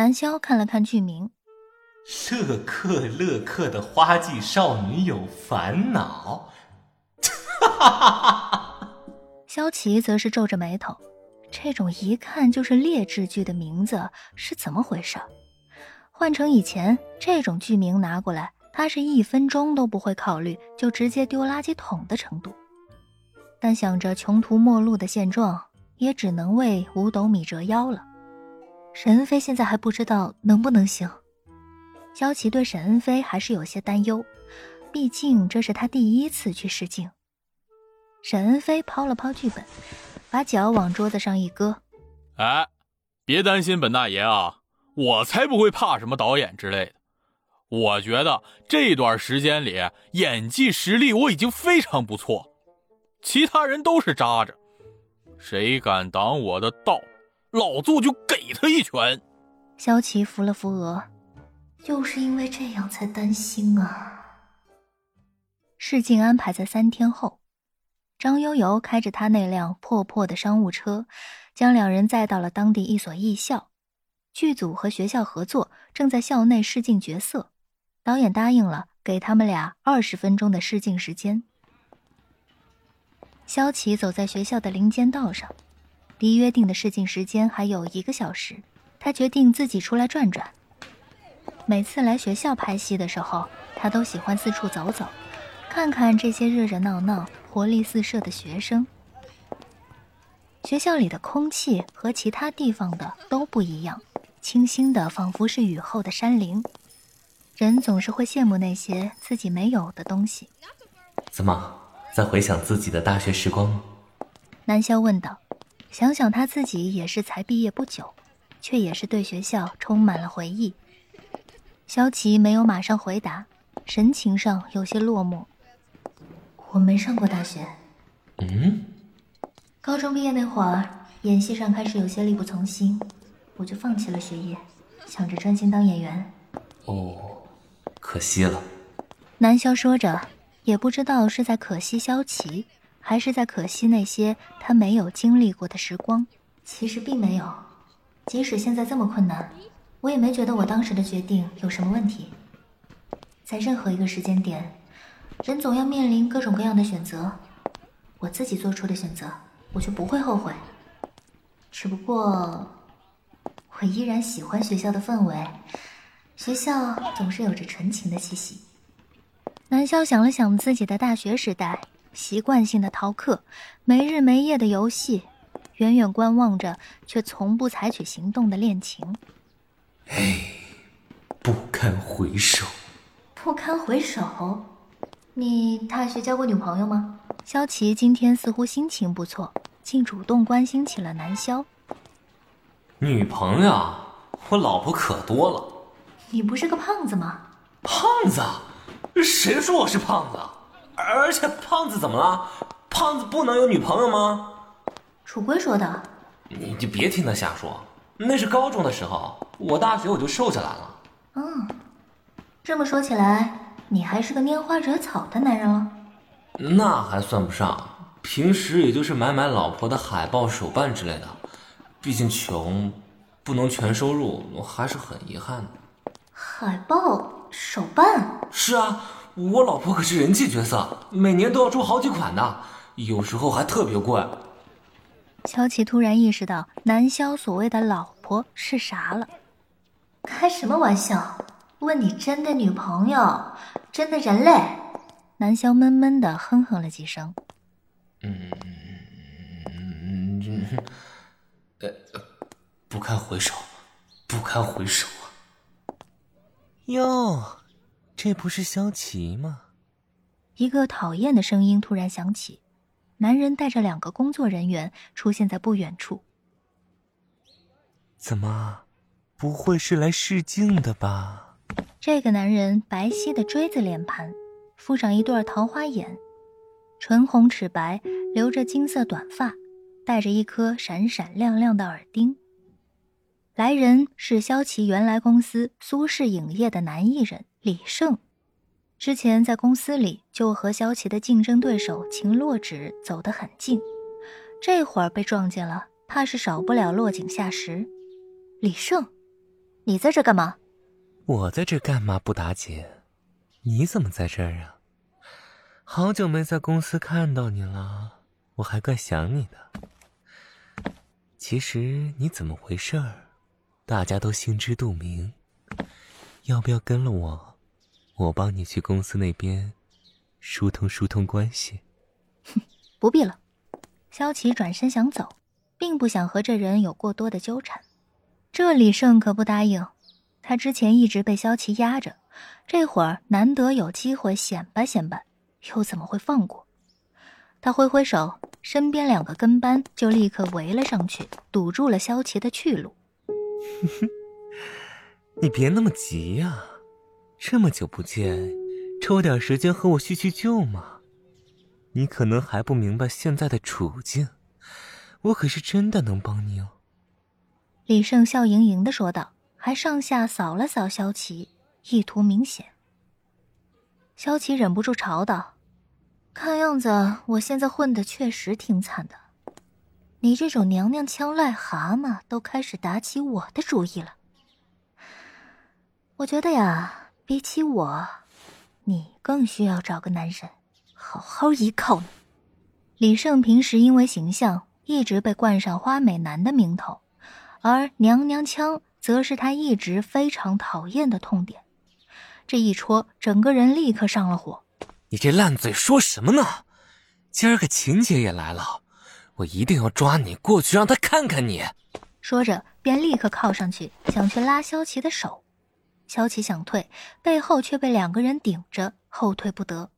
南萧看了看剧名，乐克乐克的花季少女有烦恼。萧琪则是皱着眉头，这种一看就是劣质剧的名字是怎么回事？换成以前，这种剧名拿过来，他是一分钟都不会考虑，就直接丢垃圾桶的程度。但想着穷途末路的现状，也只能为五斗米折腰了。沈恩飞现在还不知道能不能行，萧琪对沈恩飞还是有些担忧，毕竟这是他第一次去试镜。沈恩飞抛了抛剧本，把脚往桌子上一搁：“哎，别担心，本大爷啊，我才不会怕什么导演之类的。我觉得这段时间里演技实力我已经非常不错，其他人都是渣渣，谁敢挡我的道？”老子就给他一拳。萧琪扶了扶额，就是因为这样才担心啊。试镜安排在三天后，张悠悠开着他那辆破破的商务车，将两人载到了当地一所艺校。剧组和学校合作，正在校内试镜角色。导演答应了，给他们俩二十分钟的试镜时间。萧琪走在学校的林间道上。离约定的试镜时间还有一个小时，他决定自己出来转转。每次来学校拍戏的时候，他都喜欢四处走走，看看这些热热闹闹、活力四射的学生。学校里的空气和其他地方的都不一样，清新的仿佛是雨后的山林。人总是会羡慕那些自己没有的东西。怎么，在回想自己的大学时光吗？南萧问道。想想他自己也是才毕业不久，却也是对学校充满了回忆。萧琪没有马上回答，神情上有些落寞。我没上过大学。嗯。高中毕业那会儿，演戏上开始有些力不从心，我就放弃了学业，想着专心当演员。哦，可惜了。南萧说着，也不知道是在可惜萧琪。还是在可惜那些他没有经历过的时光。其实并没有，即使现在这么困难，我也没觉得我当时的决定有什么问题。在任何一个时间点，人总要面临各种各样的选择，我自己做出的选择，我就不会后悔。只不过，我依然喜欢学校的氛围，学校总是有着纯情的气息。南萧想了想自己的大学时代。习惯性的逃课，没日没夜的游戏，远远观望着却从不采取行动的恋情，哎，不堪回首。不堪回首？你大学交过女朋友吗？萧琪今天似乎心情不错，竟主动关心起了南萧。女朋友？我老婆可多了。你不是个胖子吗？胖子？谁说我是胖子？而且胖子怎么了？胖子不能有女朋友吗？楚归说的。你就别听他瞎说，那是高中的时候，我大学我就瘦下来了。嗯，这么说起来，你还是个拈花惹草的男人了。那还算不上，平时也就是买买老婆的海报、手办之类的。毕竟穷，不能全收入，我还是很遗憾的。海报、手办？是啊。我老婆可是人气角色，每年都要出好几款呢，有时候还特别贵。乔琪突然意识到南萧所谓的老婆是啥了，开什么玩笑？问你真的女朋友，真的人类？南萧闷闷的哼哼了几声。嗯，呃，不堪回首，不堪回首啊！哟。这不是萧琪吗？一个讨厌的声音突然响起，男人带着两个工作人员出现在不远处。怎么，不会是来试镜的吧？这个男人白皙的锥子脸盘，附上一对桃花眼，唇红齿白，留着金色短发，戴着一颗闪闪亮亮的耳钉。来人是萧琪原来公司苏氏影业的男艺人。李胜，之前在公司里就和萧琪的竞争对手秦洛芷走得很近，这会儿被撞见了，怕是少不了落井下石。李胜，你在这干嘛？我在这干嘛不打紧？你怎么在这儿啊？好久没在公司看到你了，我还怪想你的。其实你怎么回事儿，大家都心知肚明。要不要跟了我？我帮你去公司那边疏通疏通关系。哼，不必了。萧琪转身想走，并不想和这人有过多的纠缠。这李胜可不答应。他之前一直被萧琪压着，这会儿难得有机会显摆显摆，又怎么会放过？他挥挥手，身边两个跟班就立刻围了上去，堵住了萧琪的去路。哼 你别那么急呀，这么久不见，抽点时间和我叙叙旧嘛。你可能还不明白现在的处境，我可是真的能帮你哦。李胜笑盈盈的说道。还上下扫了扫萧琪，意图明显。萧琪忍不住嘲道：“看样子我现在混的确实挺惨的，你这种娘娘腔癞蛤蟆都开始打起我的主意了。我觉得呀，比起我，你更需要找个男人好好依靠呢。”李胜平时因为形象一直被冠上花美男的名头，而娘娘腔。则是他一直非常讨厌的痛点，这一戳，整个人立刻上了火。你这烂嘴说什么呢？今儿个秦姐也来了，我一定要抓你过去，让他看看你。说着，便立刻靠上去，想去拉萧琪的手。萧琪想退，背后却被两个人顶着，后退不得。